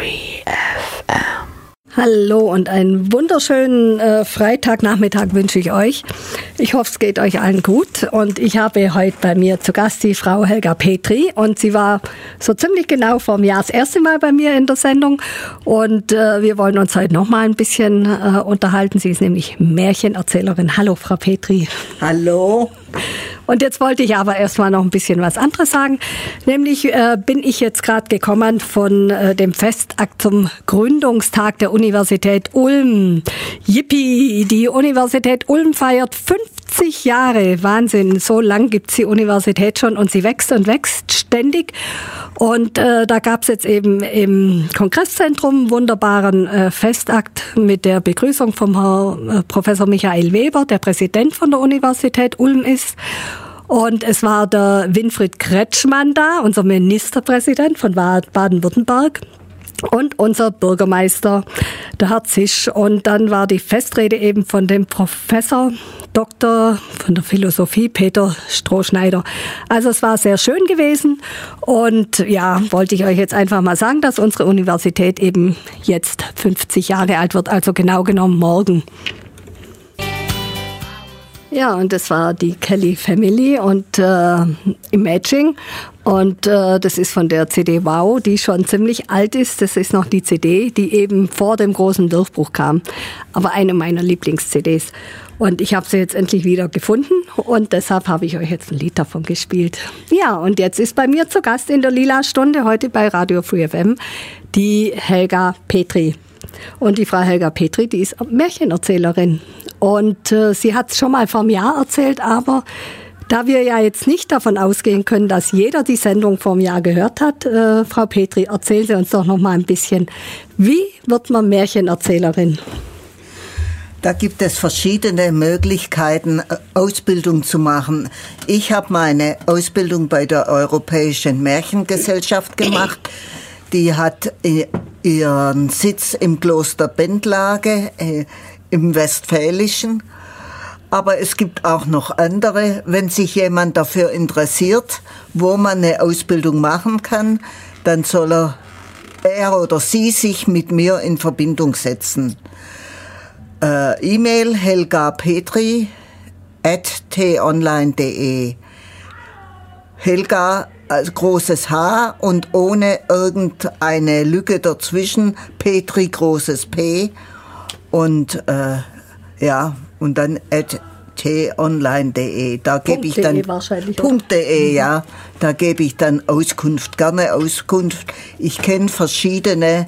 3FM. Hallo und einen wunderschönen äh, Freitagnachmittag wünsche ich euch. Ich hoffe, es geht euch allen gut. Und ich habe heute bei mir zu Gast die Frau Helga Petri. Und sie war so ziemlich genau vor einem Jahr das erste Mal bei mir in der Sendung. Und äh, wir wollen uns heute noch mal ein bisschen äh, unterhalten. Sie ist nämlich Märchenerzählerin. Hallo, Frau Petri. Hallo. Und jetzt wollte ich aber erstmal noch ein bisschen was anderes sagen. Nämlich äh, bin ich jetzt gerade gekommen von äh, dem Festakt zum Gründungstag der Universität Ulm. Yippie! Die Universität Ulm feiert 50 Jahre. Wahnsinn. So lang gibt's die Universität schon und sie wächst und wächst ständig. Und äh, da gab's jetzt eben im Kongresszentrum wunderbaren äh, Festakt mit der Begrüßung vom Herr äh, Professor Michael Weber, der Präsident von der Universität Ulm ist. Und es war der Winfried Kretschmann da, unser Ministerpräsident von Baden-Württemberg. Und unser Bürgermeister, der Herr Zisch. Und dann war die Festrede eben von dem Professor Doktor von der Philosophie, Peter Strohschneider. Also es war sehr schön gewesen. Und ja, wollte ich euch jetzt einfach mal sagen, dass unsere Universität eben jetzt 50 Jahre alt wird, also genau genommen morgen. Ja, und das war die Kelly Family und äh, Imaging. Und äh, das ist von der CD Wow, die schon ziemlich alt ist. Das ist noch die CD, die eben vor dem großen Durchbruch kam. Aber eine meiner Lieblings-CDs. Und ich habe sie jetzt endlich wieder gefunden und deshalb habe ich euch jetzt ein Lied davon gespielt. Ja, und jetzt ist bei mir zu Gast in der Lila Stunde heute bei Radio Free FM die Helga Petri. Und die Frau Helga Petri, die ist Märchenerzählerin. Und äh, sie hat es schon mal vor einem Jahr erzählt, aber da wir ja jetzt nicht davon ausgehen können, dass jeder die Sendung vor einem Jahr gehört hat, äh, Frau Petri, erzählen Sie uns doch noch mal ein bisschen. Wie wird man Märchenerzählerin? Da gibt es verschiedene Möglichkeiten, äh, Ausbildung zu machen. Ich habe meine Ausbildung bei der Europäischen Märchengesellschaft gemacht. Die hat äh, ihren Sitz im Kloster Bendlage äh, im Westfälischen. Aber es gibt auch noch andere. Wenn sich jemand dafür interessiert, wo man eine Ausbildung machen kann, dann soll er, er oder sie sich mit mir in Verbindung setzen. Äh, E-Mail Helga Petri at tonline.de. Helga als großes H und ohne irgendeine Lücke dazwischen. Petri großes P und äh, ja und dann at tonline.de. Da gebe ich dann .de, ja. Da gebe ich dann Auskunft, gerne Auskunft. Ich kenne verschiedene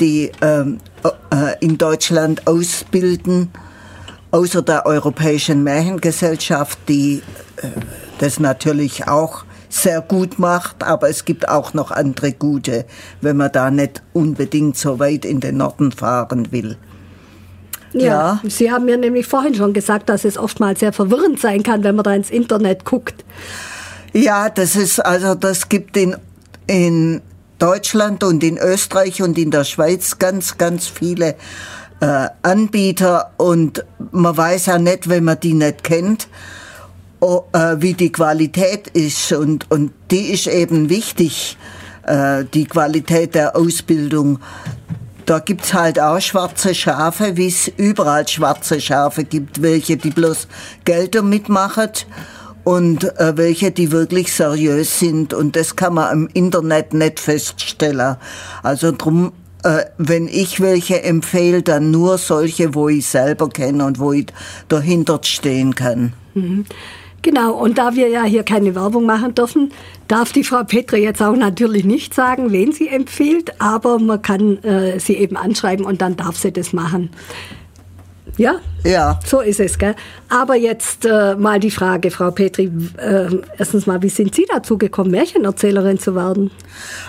die ähm, äh, in Deutschland ausbilden, außer der Europäischen Märchengesellschaft, die äh, das natürlich auch sehr gut macht, aber es gibt auch noch andere gute, wenn man da nicht unbedingt so weit in den Norden fahren will. Ja, ja, Sie haben mir nämlich vorhin schon gesagt, dass es oftmals sehr verwirrend sein kann, wenn man da ins Internet guckt. Ja, das ist also das gibt in in Deutschland und in Österreich und in der Schweiz ganz, ganz viele äh, Anbieter und man weiß ja nicht, wenn man die nicht kennt, oh, äh, wie die Qualität ist und, und die ist eben wichtig, äh, die Qualität der Ausbildung. Da gibt's halt auch schwarze Schafe, wie es überall schwarze Schafe gibt, welche die bloß Geld damit machen und äh, welche, die wirklich seriös sind. Und das kann man im Internet nicht feststellen. Also drum, äh, wenn ich welche empfehle, dann nur solche, wo ich selber kenne und wo ich dahinter stehen kann. Mhm. Genau, und da wir ja hier keine Werbung machen dürfen, darf die Frau Petri jetzt auch natürlich nicht sagen, wen sie empfiehlt, aber man kann äh, sie eben anschreiben und dann darf sie das machen. Ja? Ja. So ist es, gell? Aber jetzt äh, mal die Frage, Frau Petri. Äh, erstens mal, wie sind Sie dazu gekommen, Märchenerzählerin zu werden?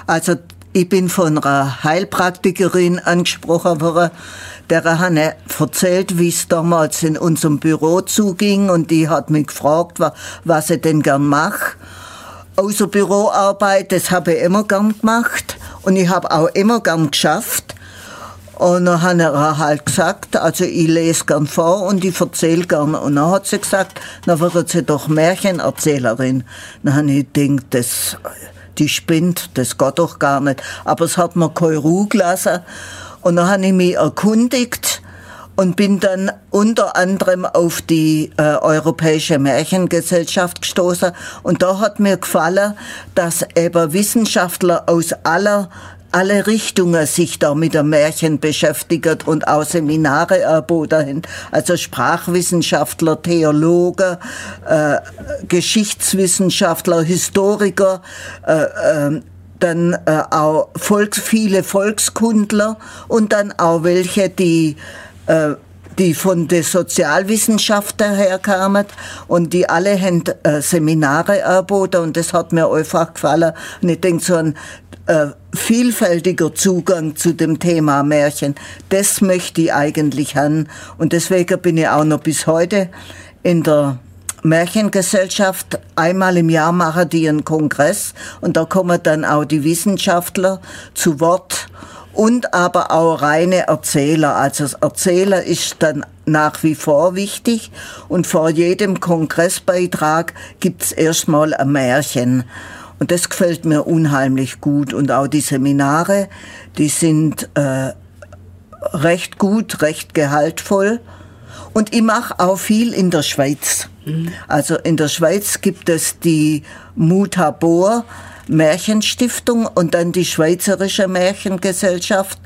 Also, ich bin von einer Heilpraktikerin angesprochen worden, der hat erzählt, wie es damals in unserem Büro zuging und die hat mich gefragt, was ich denn gern mache. Außer Büroarbeit, das habe ich immer gern gemacht und ich habe auch immer gern geschafft. Und dann hat er halt gesagt, also ich lese gern vor und ich erzähle gern. Und dann hat sie gesagt, dann wird sie doch Märchenerzählerin. Dann habe ich gedacht, das, die spinnt, das geht doch gar nicht. Aber es hat mir keine Ruhe gelassen. Und dann habe ich mich erkundigt und bin dann unter anderem auf die äh, Europäische Märchengesellschaft gestoßen. Und da hat mir gefallen, dass eben Wissenschaftler aus aller alle Richtungen sich da mit dem Märchen beschäftigt und auch Seminare erboten Also Sprachwissenschaftler, Theologen, äh, Geschichtswissenschaftler, Historiker, äh, äh, dann äh, auch Volks, viele Volkskundler und dann auch welche, die äh, die von den Sozialwissenschaften herkamen und die alle haben äh, Seminare erboten und das hat mir einfach gefallen. Und ich denke, so ein äh, vielfältiger Zugang zu dem Thema Märchen, das möchte ich eigentlich haben. Und deswegen bin ich auch noch bis heute in der Märchengesellschaft. Einmal im Jahr machen die einen Kongress und da kommen dann auch die Wissenschaftler zu Wort und aber auch reine Erzähler. Also das Erzähler ist dann nach wie vor wichtig und vor jedem Kongressbeitrag gibt's erstmal ein Märchen. Und das gefällt mir unheimlich gut. Und auch die Seminare, die sind äh, recht gut, recht gehaltvoll. Und ich mache auch viel in der Schweiz. Mhm. Also in der Schweiz gibt es die Mutabor, Märchenstiftung und dann die Schweizerische Märchengesellschaft.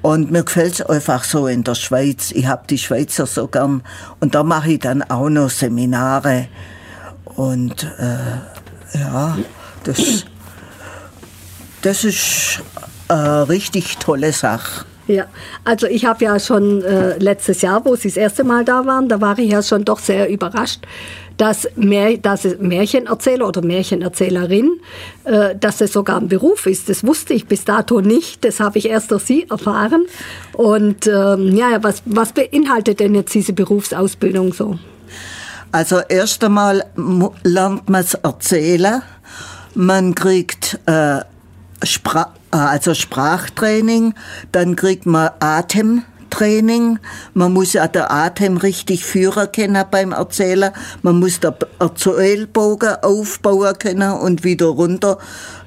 Und mir gefällt's einfach so in der Schweiz. Ich hab die Schweizer so gern. Und da mache ich dann auch noch Seminare. Und äh, ja, das, das ist eine richtig tolle Sache. Ja, also ich habe ja schon äh, letztes Jahr, wo Sie das erste Mal da waren, da war ich ja schon doch sehr überrascht, dass, Mär, dass Märchenerzähler oder Märchenerzählerin, äh, dass es sogar ein Beruf ist. Das wusste ich bis dato nicht. Das habe ich erst durch Sie erfahren. Und ähm, ja, was, was beinhaltet denn jetzt diese Berufsausbildung so? Also erst einmal lernt man es erzählen. Man kriegt äh, Spra also Sprachtraining, dann kriegt man Atem. Training. Man muss ja den Atem richtig führen können beim Erzählen. Man muss den Erzählbogen aufbauen können und wieder runter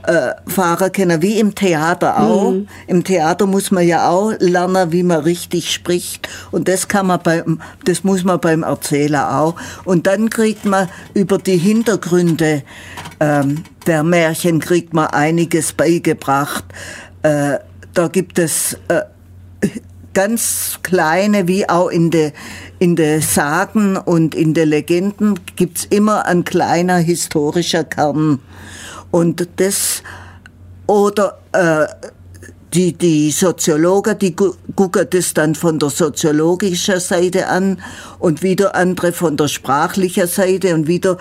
äh, fahren können, wie im Theater auch. Mhm. Im Theater muss man ja auch lernen, wie man richtig spricht. Und das kann man beim, das muss man beim Erzähler auch. Und dann kriegt man über die Hintergründe ähm, der Märchen kriegt man einiges beigebracht. Äh, da gibt es äh, ganz kleine, wie auch in den in de Sagen und in den Legenden, gibt's immer ein kleiner historischer Kern. Und das, oder äh, die, die Soziologen, die gucken das dann von der soziologischen Seite an und wieder andere von der sprachlichen Seite und wieder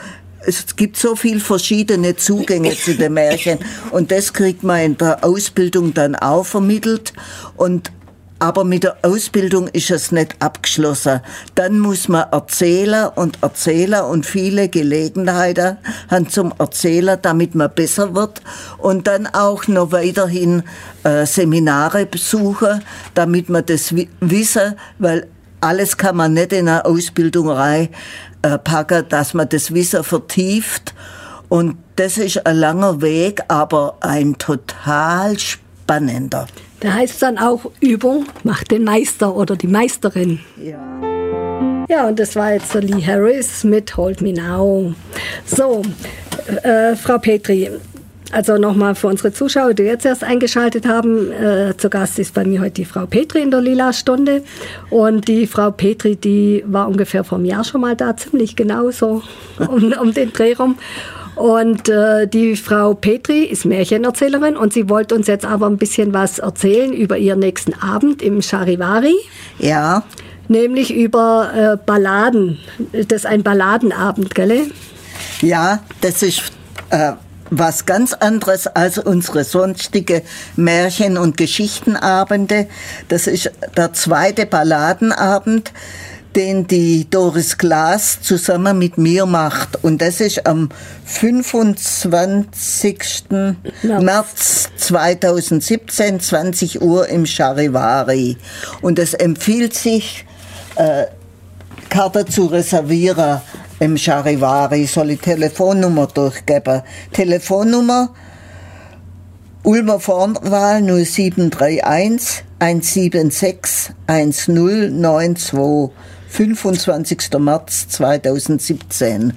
es gibt so viel verschiedene Zugänge zu den Märchen und das kriegt man in der Ausbildung dann auch vermittelt und aber mit der Ausbildung ist es nicht abgeschlossen. Dann muss man Erzähler und Erzähler und viele Gelegenheiten haben zum Erzähler, damit man besser wird. Und dann auch noch weiterhin äh, Seminare besuchen, damit man das wissen, weil alles kann man nicht in eine Ausbildung reinpacken, äh, dass man das Wissen vertieft. Und das ist ein langer Weg, aber ein total spannender. Da heißt es dann auch, Übung macht den Meister oder die Meisterin. Ja. Ja, und das war jetzt der Lee Harris mit Hold Me Now. So, äh, Frau Petri, also nochmal für unsere Zuschauer, die jetzt erst eingeschaltet haben, äh, zu Gast ist bei mir heute die Frau Petri in der Lila-Stunde. Und die Frau Petri, die war ungefähr vor einem Jahr schon mal da, ziemlich genau so um, um den Dreh rum. Und äh, die Frau Petri ist Märchenerzählerin und sie wollte uns jetzt aber ein bisschen was erzählen über ihren nächsten Abend im Charivari. Ja. Nämlich über äh, Balladen. Das ist ein Balladenabend, gell? Ja, das ist äh, was ganz anderes als unsere sonstige Märchen- und Geschichtenabende. Das ist der zweite Balladenabend den die Doris Glas zusammen mit mir macht. Und das ist am 25. Ja. März 2017, 20 Uhr im Charivari. Und es empfiehlt sich, äh, Karte zu reservieren im Charivari. Soll ich Telefonnummer durchgeben? Telefonnummer Ulmer Vorwahl 0731 176 1092 25. März 2017.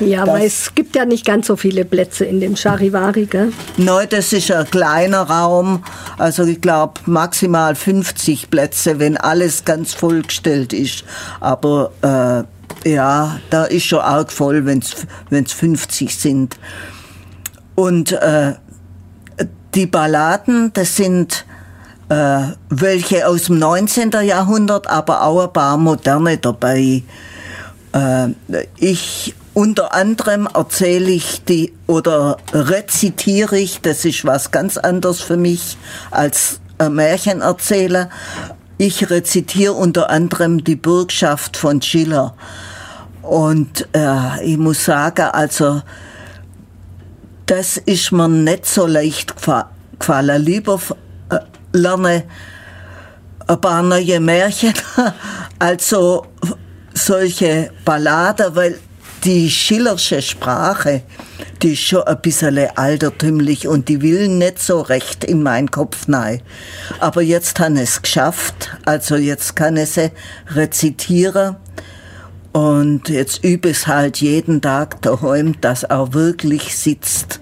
Ja, das, weil es gibt ja nicht ganz so viele Plätze in dem Charivari, gell? Nein, das ist ein kleiner Raum. Also ich glaube maximal 50 Plätze, wenn alles ganz vollgestellt ist. Aber äh, ja, da ist schon arg voll, wenn es 50 sind. Und äh, die Balladen, das sind äh, welche aus dem 19. Jahrhundert, aber auch ein paar moderne dabei. Äh, ich unter anderem erzähle ich die oder rezitiere ich, das ist was ganz anderes für mich als Märchenerzähler. Ich rezitiere unter anderem die Bürgschaft von Schiller. Und äh, ich muss sagen, also das ist mir nicht so leicht gefallen. Lieber lerne ein paar neue Märchen, also solche Balladen, weil die Schillersche Sprache, die ist schon ein bisschen altertümlich und die will nicht so recht in meinen Kopf rein. Aber jetzt habe ich es geschafft, also jetzt kann ich sie rezitieren und jetzt übe es halt jeden Tag daheim, dass auch wirklich sitzt.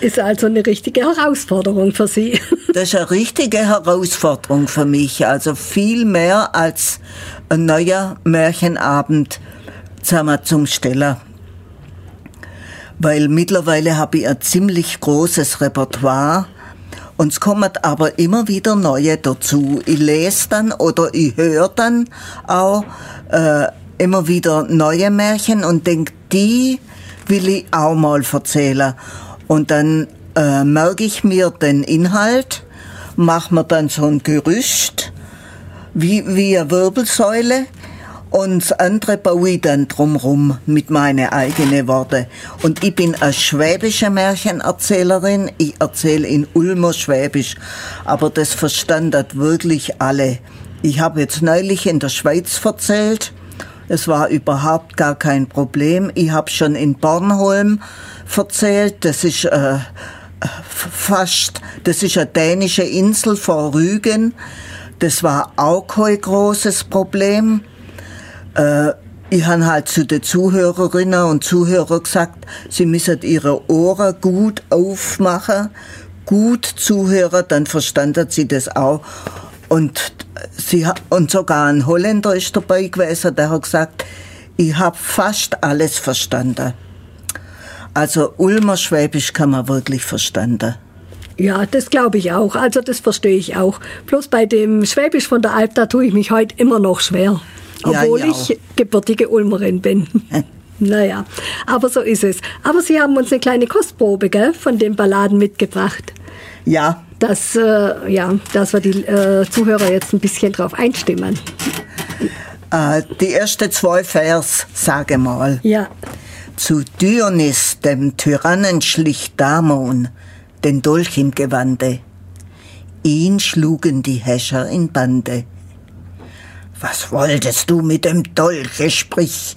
Ist also eine richtige Herausforderung für Sie. Das ist eine richtige Herausforderung für mich. Also viel mehr als ein neuer Märchenabend zusammen zum Steller. Weil mittlerweile habe ich ein ziemlich großes Repertoire. Und es kommen aber immer wieder neue dazu. Ich lese dann oder ich höre dann auch äh, immer wieder neue Märchen und denke, die will ich auch mal erzählen. Und dann äh, merke ich mir den Inhalt, mache mir dann so ein Gerüst, wie, wie eine Wirbelsäule, und das andere baue ich dann drumrum mit meinen eigenen Worten. Und ich bin eine schwäbische Märchenerzählerin. Ich erzähle in Ulmer Schwäbisch. Aber das verstanden wirklich alle. Ich habe jetzt neulich in der Schweiz erzählt. Es war überhaupt gar kein Problem. Ich habe schon in Bornholm erzählt. Das ist äh, fast, das ist eine dänische Insel vor Rügen. Das war auch kein großes Problem. Äh, ich habe halt zu den Zuhörerinnen und Zuhörern gesagt, sie müssen ihre Ohren gut aufmachen, gut zuhören, dann verstanden sie das auch. Und, sie, und sogar ein Holländer ist dabei gewesen, der hat gesagt, ich habe fast alles verstanden. Also Ulmer Schwäbisch kann man wirklich verstanden. Ja, das glaube ich auch. Also das verstehe ich auch. Bloß bei dem Schwäbisch von der Alp, da tue ich mich heute immer noch schwer. Obwohl ja, ich, ich gebürtige Ulmerin bin. naja, aber so ist es. Aber Sie haben uns eine kleine Kostprobe gell, von den Balladen mitgebracht. Ja. Dass, äh, ja, dass wir die äh, Zuhörer jetzt ein bisschen drauf einstimmen. Äh, die ersten zwei Vers, sage mal. Ja. Zu Dionys, dem Tyrannen, schlich Damon den Dolch im Gewande. Ihn schlugen die Häscher in Bande. Was wolltest du mit dem Dolche, sprich,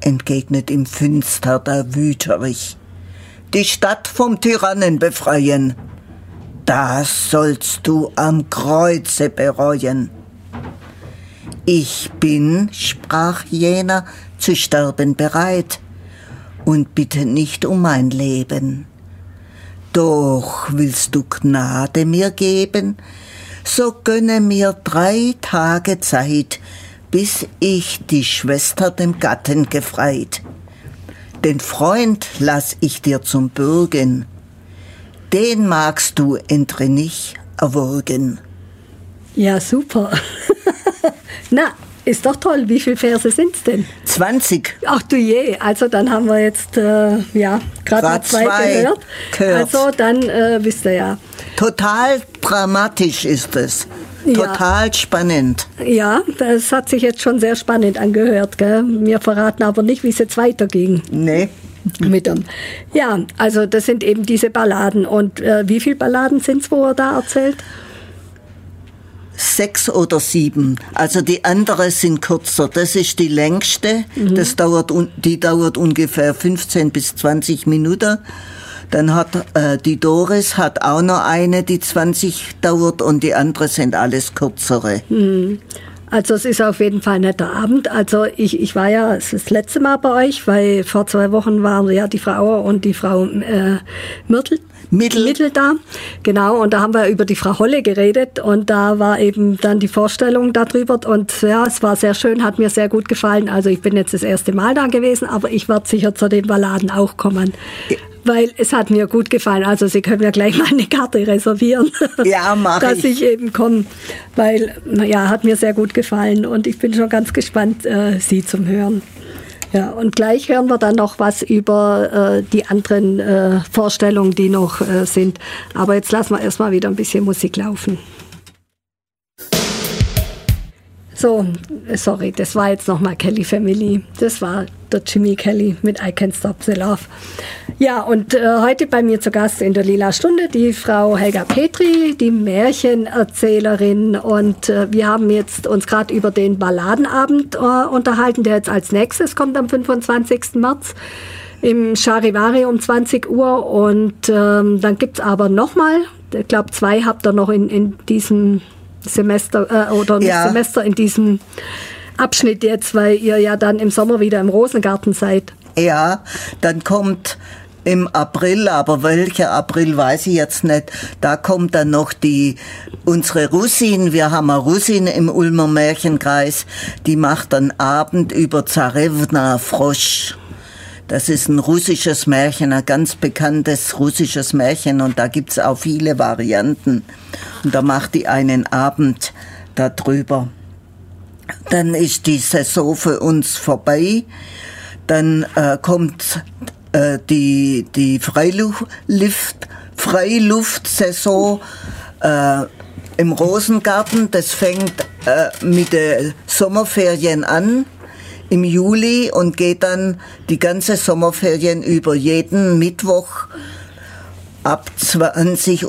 entgegnet im Finster der Wüterich. Die Stadt vom Tyrannen befreien. Das sollst du am Kreuze bereuen. Ich bin, sprach jener, zu sterben bereit und bitte nicht um mein Leben. Doch willst du Gnade mir geben, so gönne mir drei Tage Zeit, bis ich die Schwester dem Gatten gefreit. Den Freund lass ich dir zum Bürgen, den magst du entrinnig erwürgen. Ja, super. Na, ist doch toll. Wie viele Verse sind es denn? 20. Ach du je, also dann haben wir jetzt äh, ja gerade zwei, zwei gehört. gehört. Also dann äh, wisst ihr ja. Total dramatisch ist es. Total ja. spannend. Ja, das hat sich jetzt schon sehr spannend angehört. Gell? Wir verraten aber nicht, wie es jetzt weiterging. Nee. Mit dem. Ja, also das sind eben diese Balladen. Und äh, wie viele Balladen sind es, wo er da erzählt? Sechs oder sieben. Also die anderen sind kürzer. Das ist die längste. Mhm. Das dauert, die dauert ungefähr 15 bis 20 Minuten. Dann hat äh, die Doris hat auch noch eine, die 20 dauert und die andere sind alles kürzere. Hm. Also es ist auf jeden Fall ein netter Abend. Also ich, ich war ja das letzte Mal bei euch, weil vor zwei Wochen waren ja die Frau und die Frau äh, Myrtle Mittel. Mittel da. Genau, und da haben wir über die Frau Holle geredet und da war eben dann die Vorstellung darüber und ja, es war sehr schön, hat mir sehr gut gefallen. Also ich bin jetzt das erste Mal da gewesen, aber ich werde sicher zu den Balladen auch kommen. Weil es hat mir gut gefallen. Also Sie können ja gleich mal eine Karte reservieren. Ja, mach Dass ich. ich eben komme. Weil, ja, hat mir sehr gut gefallen. Und ich bin schon ganz gespannt, äh, Sie zum Hören. Ja, und gleich hören wir dann noch was über äh, die anderen äh, Vorstellungen, die noch äh, sind. Aber jetzt lassen wir erstmal wieder ein bisschen Musik laufen. So, sorry, das war jetzt nochmal Kelly Family. Das war der Jimmy Kelly mit I Can't Stop the Love. Ja, und äh, heute bei mir zu Gast in der Lila Stunde die Frau Helga Petri, die Märchenerzählerin. Und äh, wir haben jetzt uns gerade über den Balladenabend äh, unterhalten, der jetzt als nächstes kommt am 25. März im Charivari um 20 Uhr. Und ähm, dann gibt's aber nochmal, ich glaube, zwei habt ihr noch in, in diesem Semester äh, oder ja. Semester in diesem Abschnitt jetzt, weil ihr ja dann im Sommer wieder im Rosengarten seid. Ja, dann kommt im April, aber welcher April weiß ich jetzt nicht. Da kommt dann noch die unsere Russin. Wir haben eine Russin im Ulmer Märchenkreis, die macht dann Abend über Zarevna Frosch. Das ist ein russisches Märchen, ein ganz bekanntes russisches Märchen und da gibt's auch viele Varianten. Und da macht die einen Abend darüber. Dann ist die Saison für uns vorbei. Dann äh, kommt äh, die, die Freiluft, Freiluftsaison äh, im Rosengarten. Das fängt äh, mit den Sommerferien an im Juli und geht dann die ganze Sommerferien über jeden Mittwoch ab 20.30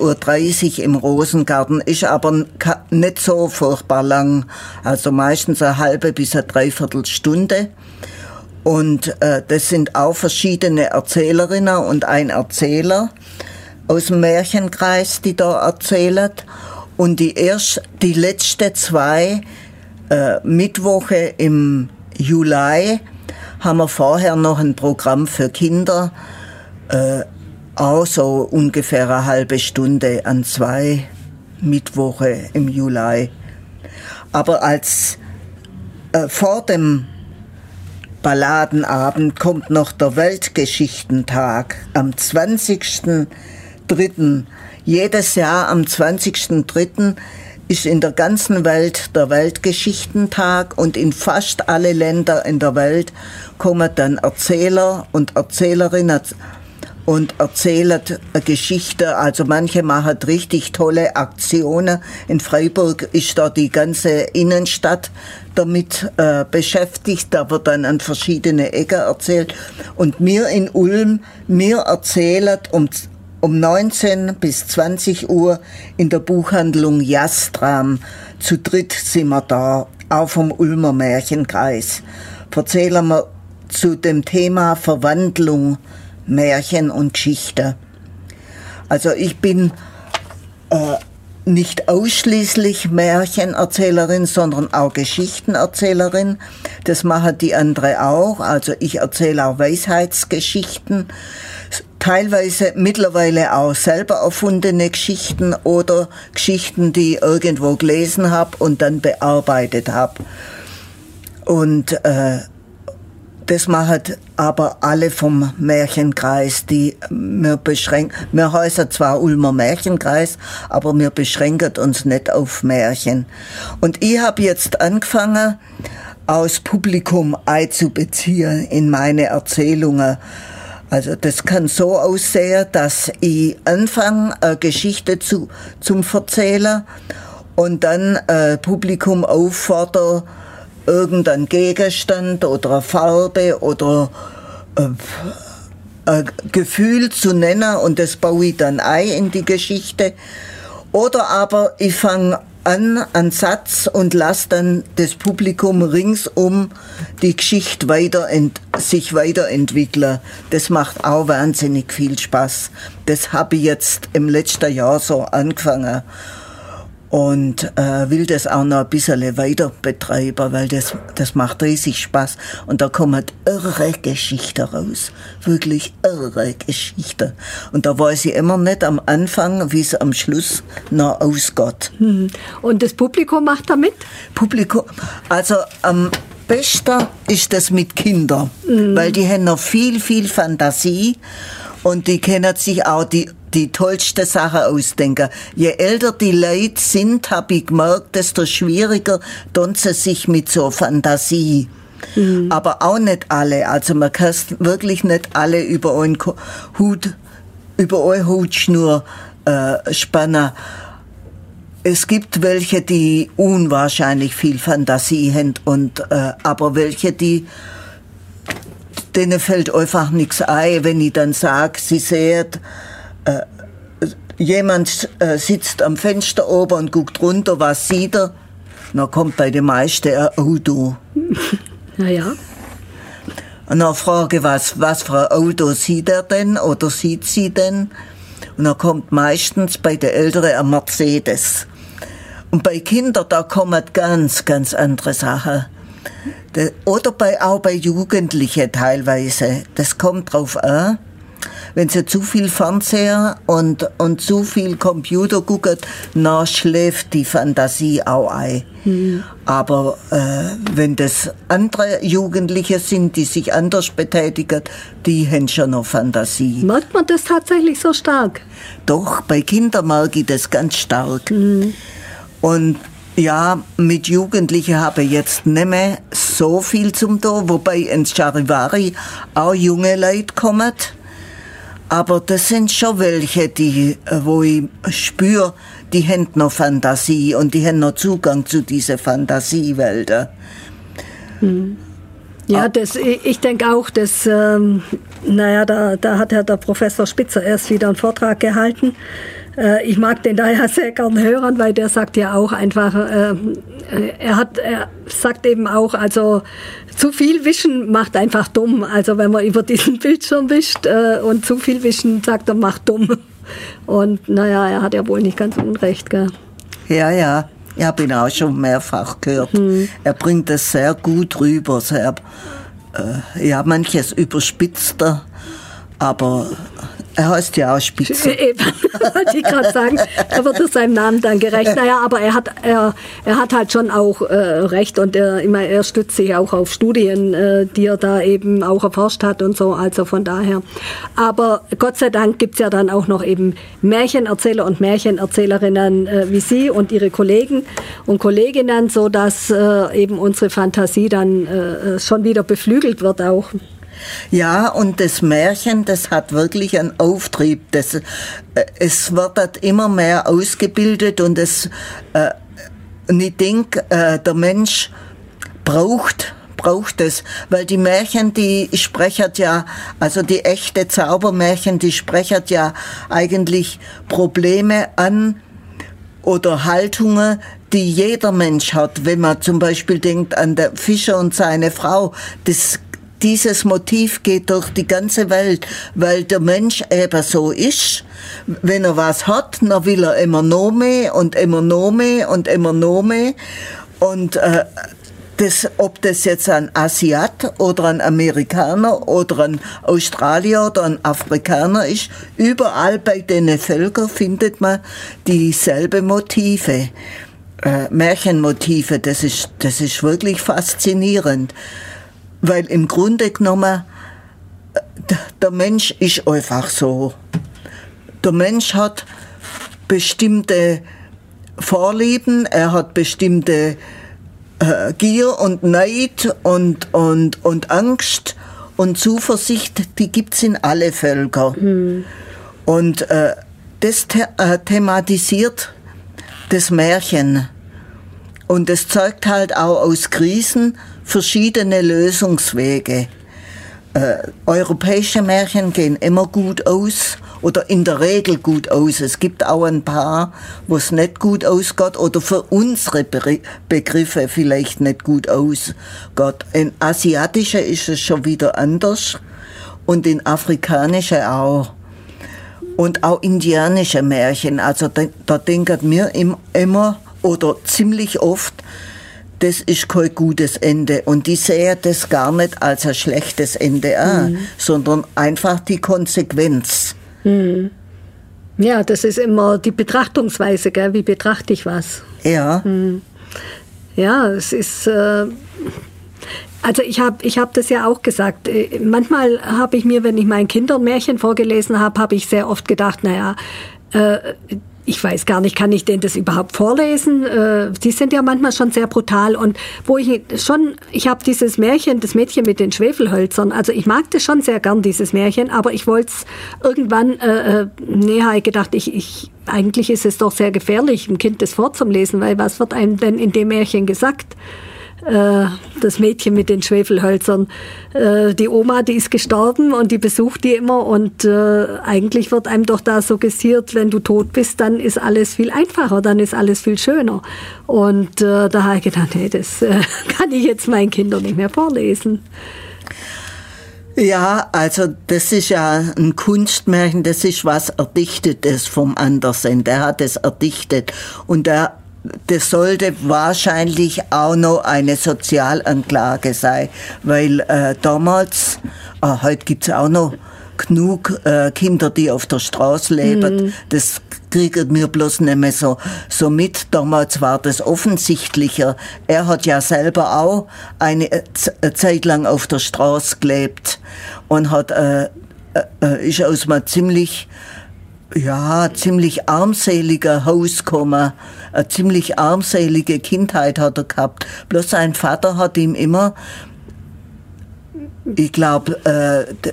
Uhr im Rosengarten, ist aber nicht so furchtbar lang, also meistens eine halbe bis eine Dreiviertelstunde. Und äh, das sind auch verschiedene Erzählerinnen und ein Erzähler aus dem Märchenkreis, die da erzählen. Und die erst, die letzte zwei äh, Mittwoche im Juli haben wir vorher noch ein Programm für Kinder, äh, auch so ungefähr eine halbe Stunde an zwei Mittwoche im Juli. Aber als äh, vor dem Balladenabend kommt noch der Weltgeschichtentag am 20.03. Jedes Jahr am 20.03 ist in der ganzen Welt der Weltgeschichtentag und in fast alle Länder in der Welt kommen dann Erzähler und Erzählerinnen und erzählen eine Geschichte. Also manche machen richtig tolle Aktionen. In Freiburg ist da die ganze Innenstadt damit äh, beschäftigt. Da wird dann an verschiedene Ecken erzählt. Und mir in Ulm, mir erzählen um um 19 bis 20 Uhr in der Buchhandlung Jastram. Zu dritt sind wir da, auch vom Ulmer Märchenkreis. Erzählen wir zu dem Thema Verwandlung, Märchen und Geschichte. Also ich bin äh, nicht ausschließlich Märchenerzählerin, sondern auch Geschichtenerzählerin. Das machen die andere auch. Also ich erzähle auch Weisheitsgeschichten teilweise mittlerweile auch selber erfundene Geschichten oder Geschichten, die ich irgendwo gelesen habe und dann bearbeitet habe. Und äh, das machen aber alle vom Märchenkreis, die wir beschränken. Wir heißen zwar Ulmer Märchenkreis, aber wir beschränken uns nicht auf Märchen. Und ich habe jetzt angefangen, aus Publikum einzubeziehen in meine Erzählungen also das kann so aussehen, dass ich anfange, eine Geschichte zu, zum Erzählen und dann äh, Publikum auffordere, irgendein Gegenstand oder eine Farbe oder äh, ein Gefühl zu nennen und das baue ich dann ein in die Geschichte. Oder aber ich fange an, an Satz und lasse dann das Publikum ringsum die Geschichte weiter sich weiterentwickeln. Das macht auch wahnsinnig viel Spaß. Das habe ich jetzt im letzten Jahr so angefangen und äh, will das auch noch ein bisschen weiter betreiben, weil das, das macht riesig Spaß. Und da kommen irre Geschichten raus. Wirklich irre Geschichten. Und da weiß ich immer nicht am Anfang, wie es am Schluss noch ausgeht. Hm. Und das Publikum macht da mit? Publikum, also am besten ist das mit Kindern, mhm. weil die haben noch viel, viel Fantasie und die kennen sich auch die die tollste Sache ausdenken. Je älter die Leute sind, habe ich gemerkt, desto schwieriger tun sie sich mit so Fantasie. Mhm. Aber auch nicht alle. Also man kann wirklich nicht alle über einen Hut, über eine Hutschnur äh, spannen. Es gibt welche, die unwahrscheinlich viel Fantasie haben und äh, aber welche, die denen fällt einfach nichts ein, wenn ich dann sage, sie sehen äh, jemand äh, sitzt am Fenster oben und guckt runter, was sieht er? Dann kommt bei den meisten ein Auto. Naja. Und dann frage ich, was, was für ein Auto sieht er denn oder sieht sie denn? Und dann kommt meistens bei den Älteren ein Mercedes. Und bei Kindern, da kommen ganz, ganz andere Sachen. Oder bei, auch bei Jugendlichen teilweise. Das kommt drauf an wenn sie zu viel Fernseher und, und zu viel Computer gucken, dann schläft die Fantasie auch ein. Mhm. Aber äh, wenn das andere Jugendliche sind, die sich anders betätigen, die haben schon noch Fantasie. Merkt man das tatsächlich so stark? Doch, bei Kindern merke ich das ganz stark. Mhm. Und ja, mit Jugendlichen habe ich jetzt nicht mehr so viel zum tun, wobei ins Charivari auch junge Leute kommen. Aber das sind schon welche, die, äh, wo ich spüre, die haben noch Fantasie und die haben noch Zugang zu diesen Fantasiewelten. Hm. Ja, ah. das, ich denke auch, dass, ähm, naja, da, da hat ja der Professor Spitzer erst wieder einen Vortrag gehalten ich mag den daher sehr gern hören, weil der sagt ja auch einfach, äh, er hat, er sagt eben auch, also zu viel Wischen macht einfach dumm. Also wenn man über diesen Bildschirm wischt äh, und zu viel Wischen, sagt er, macht dumm. Und naja, er hat ja wohl nicht ganz unrecht, gell? Ja, ja. Ich habe ihn auch schon mehrfach gehört. Hm. Er bringt das sehr gut rüber. Sehr, äh, ja, manches überspitzt er, aber er heißt ja auch Spitze. Eben, wollte ich gerade sagen. Er wird es seinem Namen dann gerecht. Naja, aber er hat, er, er hat halt schon auch äh, recht und er, immer, er stützt sich auch auf Studien, äh, die er da eben auch erforscht hat und so. Also von daher. Aber Gott sei Dank gibt's ja dann auch noch eben Märchenerzähler und Märchenerzählerinnen äh, wie Sie und Ihre Kollegen und Kolleginnen, so dass äh, eben unsere Fantasie dann äh, schon wieder beflügelt wird auch. Ja, und das Märchen, das hat wirklich einen Auftrieb. Das, äh, es wird immer mehr ausgebildet und es, äh, und ich denke, äh, der Mensch braucht braucht es, weil die Märchen, die sprechen ja, also die echte Zaubermärchen, die sprechen ja eigentlich Probleme an oder Haltungen, die jeder Mensch hat. Wenn man zum Beispiel denkt an der Fischer und seine Frau, das dieses Motiv geht durch die ganze Welt, weil der Mensch eben so ist. Wenn er was hat, dann will er immer noch mehr und immer noch mehr und immer noch mehr. Und äh, das, ob das jetzt ein Asiat oder ein Amerikaner oder ein Australier oder ein Afrikaner ist, überall bei den Völkern findet man dieselbe Motive. Äh, Märchenmotive, das ist, das ist wirklich faszinierend. Weil im Grunde genommen, der Mensch ist einfach so. Der Mensch hat bestimmte Vorlieben, er hat bestimmte äh, Gier und Neid und, und, und Angst und Zuversicht, die gibt's in alle Völker. Mhm. Und äh, das the äh, thematisiert das Märchen. Und es zeigt halt auch aus Krisen verschiedene Lösungswege. äh, europäische Märchen gehen immer gut aus oder in der Regel gut aus. Es gibt auch ein paar, wo es nicht gut ausgeht oder für unsere Begriffe vielleicht nicht gut ausgeht. In asiatische ist es schon wieder anders und in afrikanische auch. Und auch indianische Märchen. Also da, da denken mir immer oder ziemlich oft, das ist kein gutes Ende. Und die sehen das gar nicht als ein schlechtes Ende an, mhm. sondern einfach die Konsequenz. Mhm. Ja, das ist immer die Betrachtungsweise, gell? wie betrachte ich was. Ja. Mhm. Ja, es ist. Äh also ich habe ich hab das ja auch gesagt. Äh, manchmal habe ich mir, wenn ich meinen Kindern Märchen vorgelesen habe, habe ich sehr oft gedacht, naja, äh, ich weiß gar nicht, kann ich denn das überhaupt vorlesen? Äh, die sind ja manchmal schon sehr brutal und wo ich schon, ich habe dieses Märchen, das Mädchen mit den Schwefelhölzern, also ich mag das schon sehr gern, dieses Märchen, aber ich wollte es irgendwann, äh, äh nee, habe ich gedacht, ich, ich, eigentlich ist es doch sehr gefährlich, ein Kind das vorzulesen, weil was wird einem denn in dem Märchen gesagt? Äh, das Mädchen mit den Schwefelhölzern. Äh, die Oma, die ist gestorben und die besucht die immer und äh, eigentlich wird einem doch da suggestiert, wenn du tot bist, dann ist alles viel einfacher, dann ist alles viel schöner. Und da habe ich gedacht, nee, das kann ich jetzt meinen Kindern nicht mehr vorlesen. Ja, also das ist ja ein Kunstmärchen, das ist was Erdichtetes vom Andersen. Der hat es erdichtet und der das sollte wahrscheinlich auch noch eine Sozialanklage sein, weil äh, damals, ah, heute gibt's auch noch genug äh, Kinder, die auf der Straße leben. Mm. Das kriegen wir bloß nicht mehr so, so mit. Damals war das offensichtlicher. Er hat ja selber auch eine, äh, eine Zeit lang auf der Straße gelebt und hat, äh, äh, äh ist aus einem ziemlich ja, ziemlich armseliger Haus gekommen. Eine ziemlich armselige Kindheit hat er gehabt. Bloß sein Vater hat ihm immer, ich glaube, äh,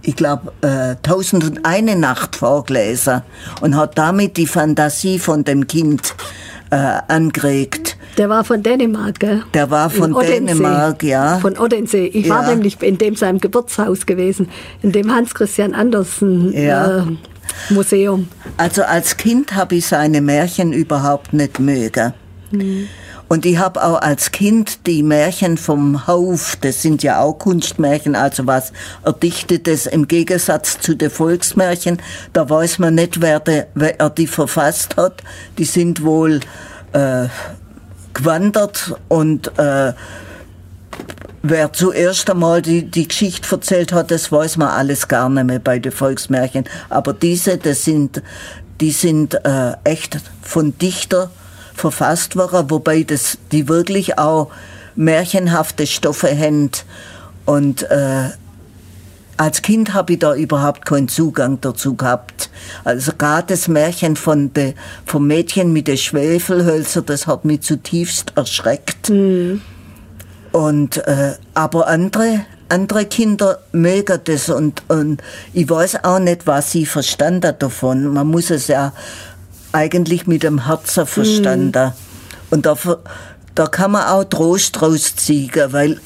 ich glaube, äh, Tausend und eine Nacht vorgelesen und hat damit die Fantasie von dem Kind äh, angeregt. Der war von Dänemark, gell? Der war von Dänemark, ja. Von Odensee. Ich ja. war nämlich in dem seinem Geburtshaus gewesen, in dem Hans Christian Andersen ja. äh, Museum. Also als Kind habe ich seine Märchen überhaupt nicht mögen. Mhm. Und ich habe auch als Kind die Märchen vom Hauf, das sind ja auch Kunstmärchen, also was Erdichtetes im Gegensatz zu den Volksmärchen. Da weiß man nicht, wer, de, wer die verfasst hat. Die sind wohl äh, gewandert und äh, Wer zuerst einmal die, die Geschichte erzählt hat, das weiß man alles gar nicht mehr bei den Volksmärchen. Aber diese, das sind, die sind äh, echt von Dichter verfasst worden, wobei das, die wirklich auch märchenhafte Stoffe haben. Und äh, als Kind habe ich da überhaupt keinen Zugang dazu gehabt. Also gerade das Märchen von de, vom Mädchen mit den Schwefelhölzern, das hat mich zutiefst erschreckt. Mhm. Und, äh, aber andere, andere Kinder mögen das und, und ich weiß auch nicht, was sie verstanden davon. Man muss es ja eigentlich mit dem Herzen verstanden. Mhm. Und da, da kann man auch Trost rausziehen, weil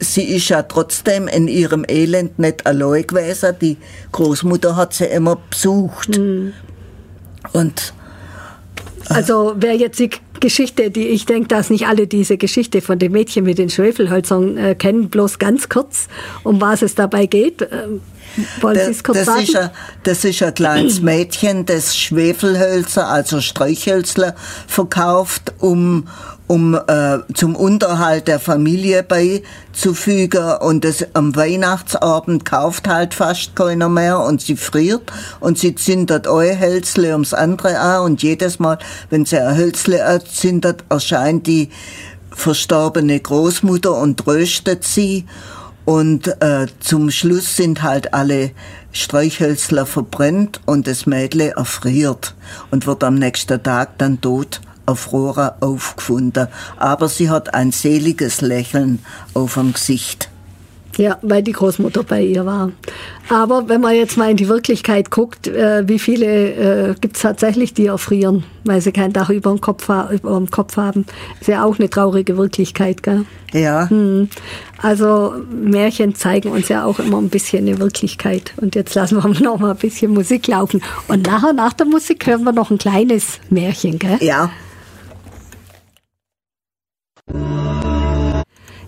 sie ist ja trotzdem in ihrem Elend nicht allein gewesen. Die Großmutter hat sie immer besucht. Mhm. Und also wer jetzt die Geschichte, die ich denke, dass nicht alle diese Geschichte von dem Mädchen mit den Schwefelhölzern äh, kennen, bloß ganz kurz, um was es dabei geht. Ähm, wollen Sie es kurz das sagen? Ist ein, das ist ein kleines Mädchen, das Schwefelhölzer, also Streichhölzler, verkauft, um, um äh, zum Unterhalt der Familie beizufügen. Und das am Weihnachtsabend kauft halt fast keiner mehr und sie friert und sie zündet ein Hölzle ums andere an und jedes Mal, wenn sie ein Hölzle anzündet, erscheint die verstorbene Großmutter und tröstet sie. Und äh, zum Schluss sind halt alle Streichhölzler verbrennt und das Mädle erfriert und wird am nächsten Tag dann tot auf Rohrer aufgefunden. Aber sie hat ein seliges Lächeln auf dem Gesicht. Ja, weil die Großmutter bei ihr war. Aber wenn man jetzt mal in die Wirklichkeit guckt, äh, wie viele äh, gibt es tatsächlich, die erfrieren, weil sie kein Dach über dem, Kopf, über dem Kopf haben. Ist ja auch eine traurige Wirklichkeit, gell? Ja. Hm. Also Märchen zeigen uns ja auch immer ein bisschen eine Wirklichkeit. Und jetzt lassen wir noch mal ein bisschen Musik laufen. Und nachher, nach der Musik, hören wir noch ein kleines Märchen, gell? Ja.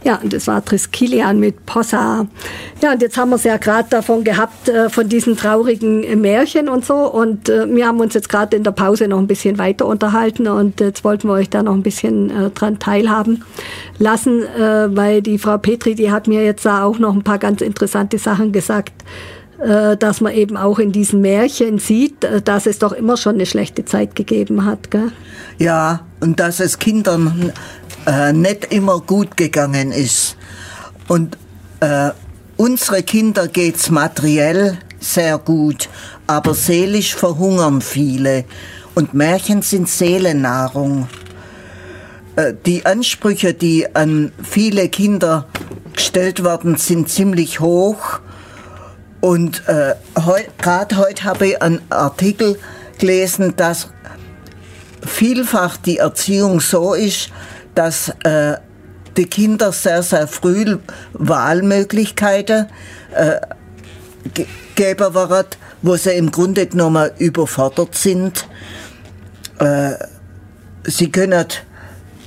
Ja, und das war Triskelian mit Possa. Ja, und jetzt haben wir es ja gerade davon gehabt, äh, von diesen traurigen äh, Märchen und so. Und äh, wir haben uns jetzt gerade in der Pause noch ein bisschen weiter unterhalten und jetzt wollten wir euch da noch ein bisschen äh, dran teilhaben lassen, äh, weil die Frau Petri, die hat mir jetzt da auch noch ein paar ganz interessante Sachen gesagt äh, dass man eben auch in diesen Märchen sieht, dass es doch immer schon eine schlechte Zeit gegeben hat. Gell? Ja, und dass es Kindern äh, nicht immer gut gegangen ist. Und äh, unsere Kinder geht's materiell sehr gut, aber seelisch verhungern viele. Und Märchen sind Seelennahrung. Äh, die Ansprüche, die an viele Kinder gestellt werden, sind ziemlich hoch. Und äh, heu, gerade heute habe ich einen Artikel gelesen, dass vielfach die Erziehung so ist, dass äh, die Kinder sehr, sehr früh Wahlmöglichkeiten äh, geben werden, wo sie im Grunde genommen überfordert sind. Äh, sie können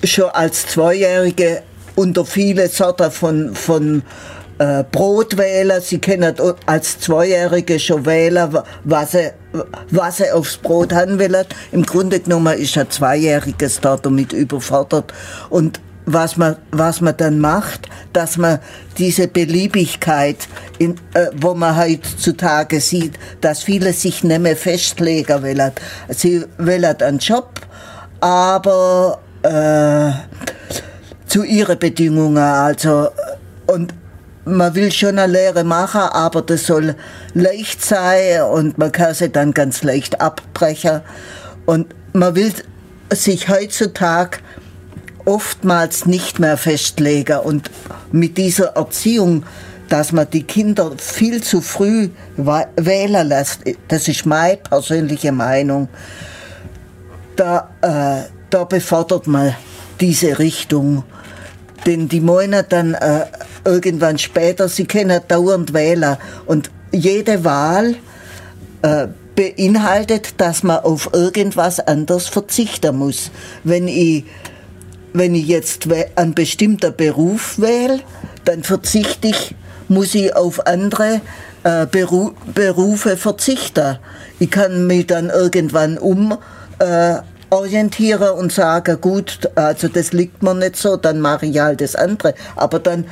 schon als Zweijährige unter viele Sorten von, von äh, Brot wählen. Sie können als Zweijährige schon wählen, was sie, was sie aufs Brot haben wollen. Im Grunde genommen ist ein Zweijähriges da damit überfordert. Und was man, was man dann macht, dass man diese Beliebigkeit, in, äh, wo man heutzutage sieht, dass viele sich nicht mehr festlegen wollen. Sie wollen einen Job, aber äh, zu ihren Bedingungen, also und man will schon eine Lehre machen, aber das soll leicht sein und man kann sie dann ganz leicht abbrechen. Und man will sich heutzutage oftmals nicht mehr festlegen und mit dieser Erziehung, dass man die Kinder viel zu früh wählen lässt, das ist meine persönliche Meinung, da, äh, da befördert man diese Richtung. Denn die meinen dann äh, irgendwann später, sie können dauernd wählen. Und jede Wahl äh, beinhaltet, dass man auf irgendwas anderes verzichten muss. Wenn ich, wenn ich jetzt einen bestimmten Beruf wähle, dann verzichte ich, muss ich auf andere äh, Beru Berufe verzichten. Ich kann mich dann irgendwann um äh, orientiere und sage, gut, also das liegt mir nicht so, dann mache ich halt das andere. Aber dann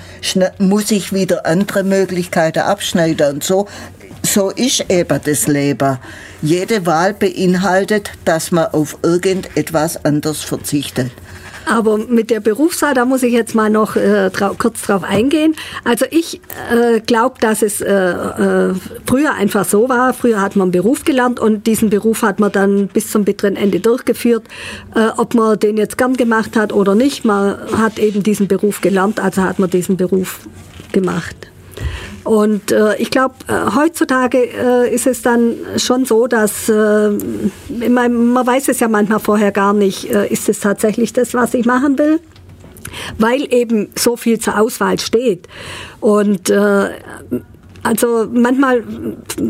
muss ich wieder andere Möglichkeiten abschneiden und so. So ist eben das Leben. Jede Wahl beinhaltet, dass man auf irgendetwas anderes verzichtet. Aber mit der Berufswahl, da muss ich jetzt mal noch äh, trau kurz drauf eingehen. Also ich äh, glaube, dass es äh, äh, früher einfach so war. Früher hat man einen Beruf gelernt und diesen Beruf hat man dann bis zum bitteren Ende durchgeführt. Äh, ob man den jetzt gern gemacht hat oder nicht, man hat eben diesen Beruf gelernt, also hat man diesen Beruf gemacht. Und äh, ich glaube, äh, heutzutage äh, ist es dann schon so, dass äh, man, weiß es ja manchmal vorher gar nicht, äh, ist es tatsächlich das, was ich machen will? Weil eben so viel zur Auswahl steht. Und äh, also manchmal,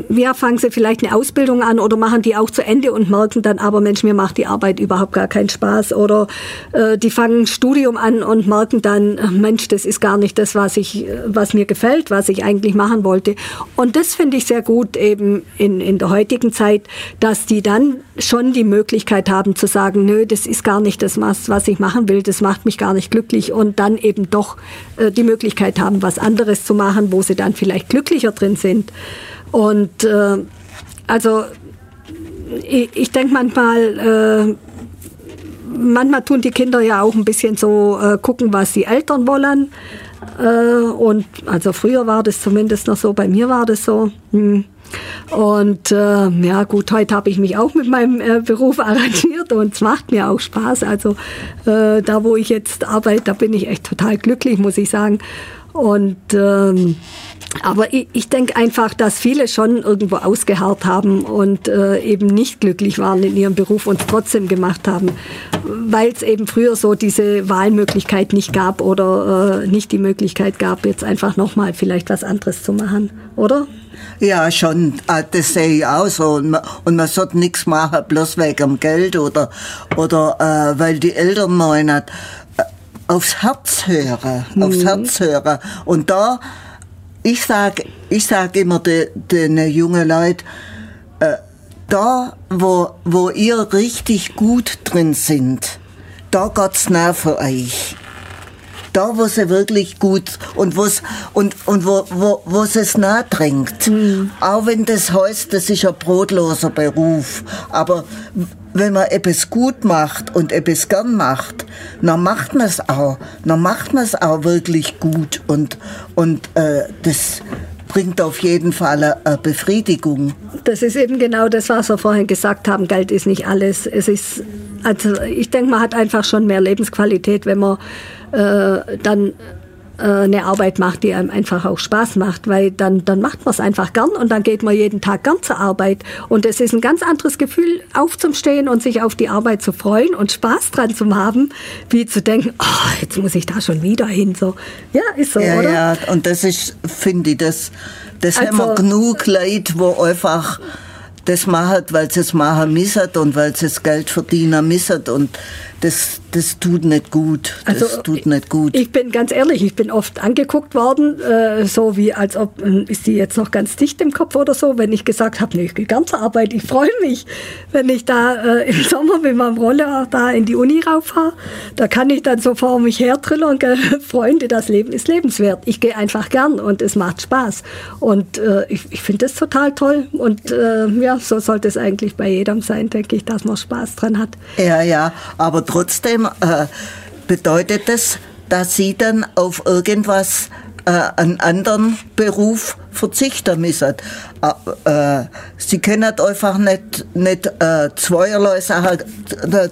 ja, fangen sie vielleicht eine Ausbildung an oder machen die auch zu Ende und merken dann, aber Mensch, mir macht die Arbeit überhaupt gar keinen Spaß. Oder äh, die fangen ein Studium an und merken dann, äh, Mensch, das ist gar nicht das, was ich, was mir gefällt, was ich eigentlich machen wollte. Und das finde ich sehr gut eben in, in der heutigen Zeit, dass die dann schon die Möglichkeit haben zu sagen, nö, das ist gar nicht das, was, was ich machen will, das macht mich gar nicht glücklich und dann eben doch äh, die Möglichkeit haben, was anderes zu machen, wo sie dann vielleicht glücklich Bücher drin sind. Und äh, also ich, ich denke manchmal, äh, manchmal tun die Kinder ja auch ein bisschen so äh, gucken, was die Eltern wollen. Äh, und also früher war das zumindest noch so, bei mir war das so. Hm. Und äh, ja gut, heute habe ich mich auch mit meinem äh, Beruf arrangiert und es macht mir auch Spaß. Also äh, da, wo ich jetzt arbeite, da bin ich echt total glücklich, muss ich sagen. Und ähm, aber ich, ich denke einfach, dass viele schon irgendwo ausgeharrt haben und äh, eben nicht glücklich waren in ihrem Beruf und trotzdem gemacht haben, weil es eben früher so diese Wahlmöglichkeit nicht gab oder äh, nicht die Möglichkeit gab, jetzt einfach nochmal vielleicht was anderes zu machen, oder? Ja, schon, ah, das sehe ich auch so. Und man, und man sollte nichts machen, bloß wegen dem Geld oder, oder äh, weil die Eltern meinen, aufs Herz hören, mhm. aufs Herz hören. Und da ich sage ich sag immer den, den jungen Leuten, äh, da, wo, wo ihr richtig gut drin sind, da geht's nah für euch. Da, wo sie wirklich gut und wo's, und, und wo, wo, wo es nah drängt. Mhm. Auch wenn das heißt, das ist ein brotloser Beruf. Aber wenn man etwas gut macht und etwas gern macht, dann macht man es auch. Dann macht man es auch wirklich gut und, und äh, das bringt auf jeden Fall eine Befriedigung. Das ist eben genau das, was wir vorhin gesagt haben. Geld ist nicht alles. Es ist, also ich denke, man hat einfach schon mehr Lebensqualität, wenn man äh, dann äh, eine Arbeit macht, die einem einfach auch Spaß macht, weil dann, dann macht man es einfach gern und dann geht man jeden Tag gern zur Arbeit. Und es ist ein ganz anderes Gefühl, aufzustehen und sich auf die Arbeit zu freuen und Spaß dran zu haben, wie zu denken, oh, jetzt muss ich da schon wieder hin. So, ja, ist so, ja, oder? Ja, und das ist, finde ich, das, das also, haben wir genug Leute, wo einfach das machen, weil sie es machen müssen und weil sie das Geld verdienen müssen und das, das tut nicht gut. Das also, tut nicht gut. Ich bin ganz ehrlich, ich bin oft angeguckt worden, äh, so wie als ob, äh, ist die jetzt noch ganz dicht im Kopf oder so, wenn ich gesagt habe, nee, ich gehe ganz zur Arbeit, ich freue mich, wenn ich da äh, im Sommer mit meinem Roller da in die Uni rauffahre, da kann ich dann so vor mich her trillern, Freunde, das Leben ist lebenswert. Ich gehe einfach gern und es macht Spaß. Und äh, ich, ich finde das total toll und äh, ja, so sollte es eigentlich bei jedem sein, denke ich, dass man Spaß dran hat. Ja, ja, aber trotzdem äh, bedeutet das, dass sie dann auf irgendwas äh, einen anderen Beruf verzichten müssen. Äh, äh, sie können einfach nicht, nicht äh, zweierlei Sachen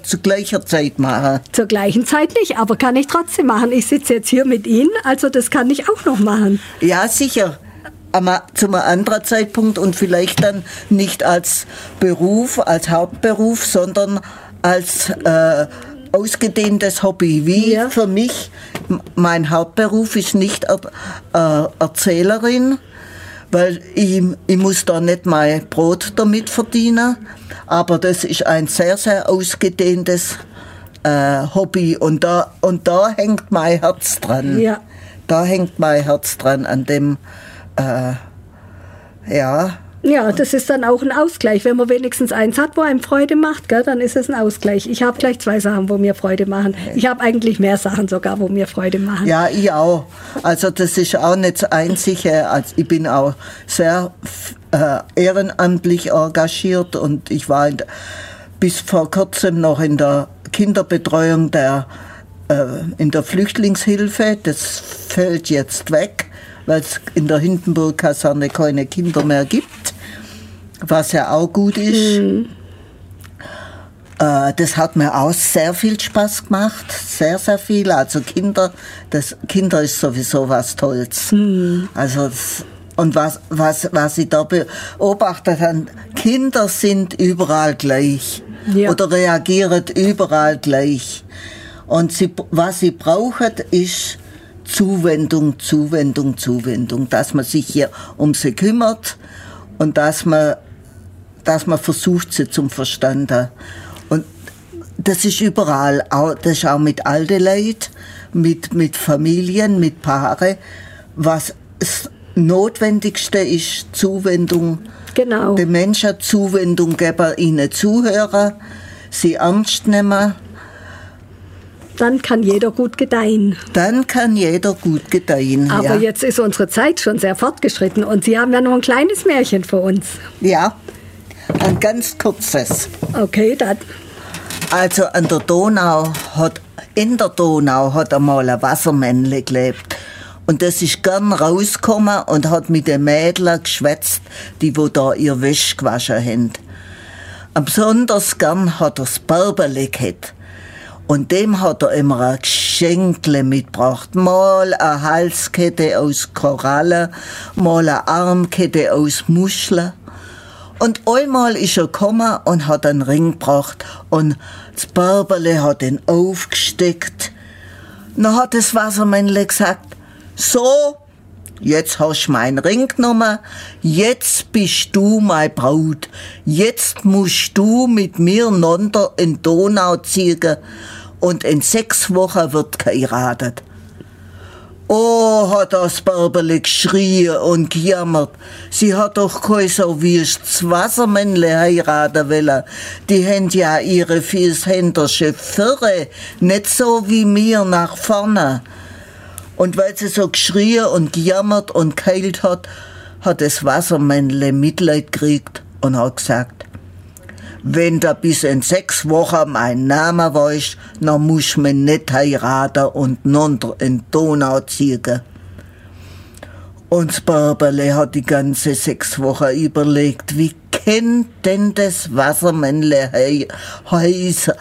zu gleicher Zeit machen. Zur gleichen Zeit nicht, aber kann ich trotzdem machen. Ich sitze jetzt hier mit Ihnen, also das kann ich auch noch machen. Ja, sicher. Aber zu einem anderen Zeitpunkt und vielleicht dann nicht als Beruf, als Hauptberuf, sondern als äh, ausgedehntes Hobby. Wie ja. für mich, mein Hauptberuf ist nicht äh, Erzählerin, weil ich, ich muss da nicht mein Brot damit verdienen, aber das ist ein sehr, sehr ausgedehntes äh, Hobby und da, und da hängt mein Herz dran. Ja. Da hängt mein Herz dran an dem, äh, ja, ja, das ist dann auch ein Ausgleich. Wenn man wenigstens eins hat, wo einem Freude macht, gell, dann ist es ein Ausgleich. Ich habe gleich zwei Sachen, wo mir Freude machen. Ich habe eigentlich mehr Sachen sogar, wo mir Freude machen. Ja, ich auch. Also das ist auch nicht das Einzige. Also ich bin auch sehr äh, ehrenamtlich engagiert und ich war der, bis vor kurzem noch in der Kinderbetreuung der äh, in der Flüchtlingshilfe. Das fällt jetzt weg weil es in der Hindenburg-Kaserne keine Kinder mehr gibt, was ja auch gut ist. Mhm. Äh, das hat mir auch sehr viel Spaß gemacht, sehr, sehr viel. Also Kinder, das, Kinder ist sowieso was Tolles. Mhm. Also das, und was, was, was ich da beobachtet habe, Kinder sind überall gleich ja. oder reagieren überall gleich. Und sie, was sie brauchen, ist Zuwendung, Zuwendung, Zuwendung, dass man sich hier um sie kümmert und dass man, dass man versucht, sie zum Verstanden. Und das ist überall, das ist auch mit alten Leuten, mit, mit Familien, mit Paaren. Was das Notwendigste ist, Zuwendung. Genau. Den Menschen Zuwendung geben, ihnen zuhören, sie ernst nehmen dann kann jeder gut gedeihen. Dann kann jeder gut gedeihen. Aber ja. jetzt ist unsere Zeit schon sehr fortgeschritten und Sie haben ja noch ein kleines Märchen für uns. Ja, ein ganz kurzes. Okay, dann. Also an der Donau hat, in der Donau hat einmal ein Wassermännle gelebt. Und das ist gern rausgekommen und hat mit den Mädchen geschwätzt, die wo da ihr Wäsch gewaschen haben. Am besonders gern hat er das Barberle gehabt. Und dem hat er immer ein Geschenkle mitgebracht. Mal eine Halskette aus Koralle, mal eine Armkette aus Muscheln. Und einmal ist er gekommen und hat einen Ring gebracht und das Bärberle hat ihn aufgesteckt. Dann hat das Wassermännle gesagt, so, jetzt hast du meinen Ring genommen, jetzt bist du meine Braut, jetzt musst du mit mir nonter in Donau ziehen und in sechs Wochen wird geheiratet. Oh, hat das Bärbele geschrien und gejammert. Sie hat doch kein so wüstes Wassermännle heiraten wollen. Die haben ja ihre fürs Händische Firre, nicht so wie mir nach vorne. Und weil sie so geschrien und gejammert und geheilt hat, hat das Wassermännle Mitleid gekriegt und hat gesagt, wenn du bis in sechs Wochen mein Name weißt, dann du mich nicht heiraten und nunter in Donau ziehen. Und das Bärbele hat die ganze sechs Wochen überlegt, wie kennt denn das Wassermännle heißen?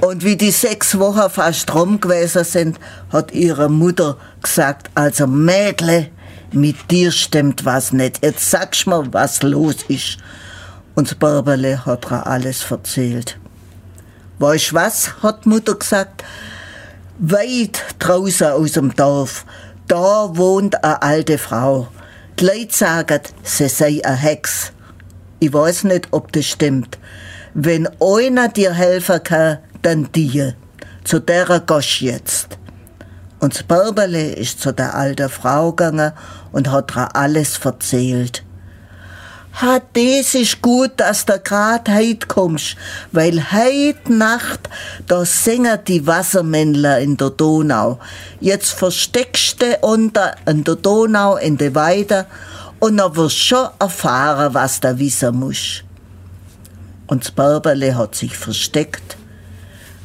Und wie die sechs Wochen fast rum gewesen sind, hat ihre Mutter gesagt, also Mädle, mit dir stimmt was nicht. Jetzt sagst mir, was los ist. Und das Bärberle hat ihr alles erzählt. Weißt was, hat Mutter gesagt, weit draußen aus dem Dorf, da wohnt eine alte Frau. Die Leute sagen, sie sei eine Hex. Ich weiß nicht, ob das stimmt. Wenn einer dir helfen kann, dann die. Zu der gehst jetzt. Und das Bärberle ist zu der alten Frau gegangen und hat ihr alles erzählt. Ha, das ist gut, dass du grad heit kommst, weil heit Nacht, da singen die Wassermännler in der Donau. Jetzt versteckst du unter in der Donau in der Weide und dann wirst schon erfahren, was du wissen musst. Und das Bärberle hat sich versteckt.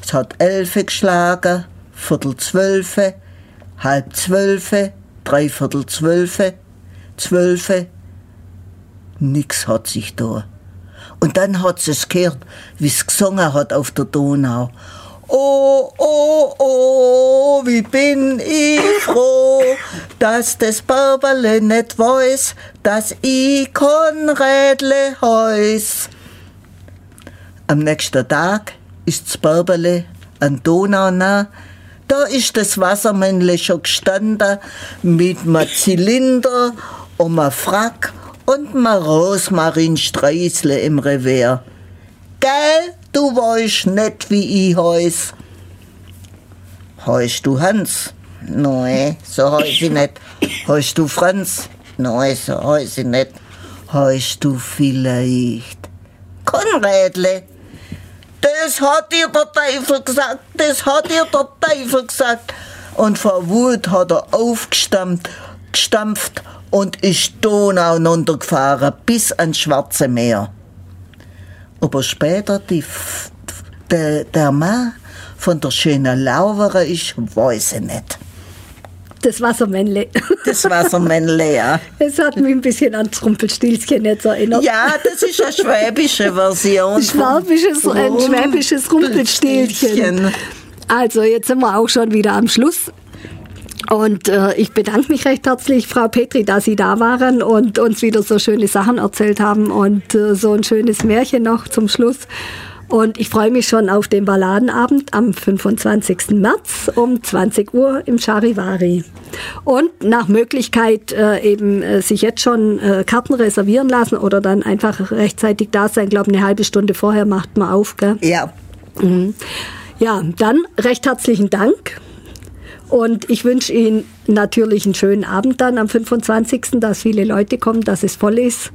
Es hat elfe geschlagen, viertel zwölfe, halb zwölfe, dreiviertel zwölfe, zwölfe, Nix hat sich da. Und dann hat es gehört, wie es gesungen hat auf der Donau. Oh, oh, oh, wie bin ich froh, dass das Bärberle nicht weiß, dass ich Konrädle heiß. Am nächsten Tag ist das Bärberle an Donau nah. Da ist das Wassermännle schon gestanden mit einem Zylinder und einem Frack und mal Rosmarinstreisle im Revier. Gell, du weißt nicht, wie ich heiß. Heißt du Hans? Nein, so heiß ich nicht. Heißt du Franz? Nein, so heiß ich nicht. Heißt du vielleicht Konrädle? Das hat dir der Teufel gesagt, das hat dir der Teufel gesagt. Und vor Wut hat er aufgestampft gestampft und ist Donau runtergefahren bis ans Schwarze Meer. Aber später die, der, der Mann von der schönen Lauvere ist, weiß ich nicht. Das Wassermännle. Das Wassermännle, ja. Es hat mich ein bisschen an das Rumpelstilzchen jetzt erinnert. Ja, das ist eine schwäbische Version. Schwäbisches, ein schwäbisches Rumpelstilzchen. Also, jetzt sind wir auch schon wieder am Schluss. Und äh, ich bedanke mich recht herzlich, Frau Petri, dass Sie da waren und uns wieder so schöne Sachen erzählt haben und äh, so ein schönes Märchen noch zum Schluss. Und ich freue mich schon auf den Balladenabend am 25. März um 20 Uhr im Charivari. Und nach Möglichkeit äh, eben äh, sich jetzt schon äh, Karten reservieren lassen oder dann einfach rechtzeitig da sein. Ich glaube, eine halbe Stunde vorher macht man auf. Gell? Ja. Mhm. Ja, dann recht herzlichen Dank und ich wünsche Ihnen natürlich einen schönen Abend dann am 25., dass viele Leute kommen, dass es voll ist.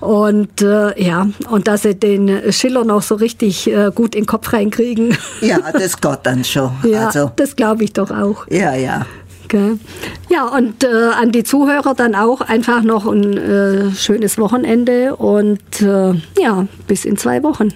Und äh, ja, und dass sie den Schiller noch so richtig äh, gut in den Kopf reinkriegen. Ja, das geht dann schon. ja, also. das glaube ich doch auch. Ja, ja. Okay. Ja, und äh, an die Zuhörer dann auch einfach noch ein äh, schönes Wochenende und äh, ja, bis in zwei Wochen.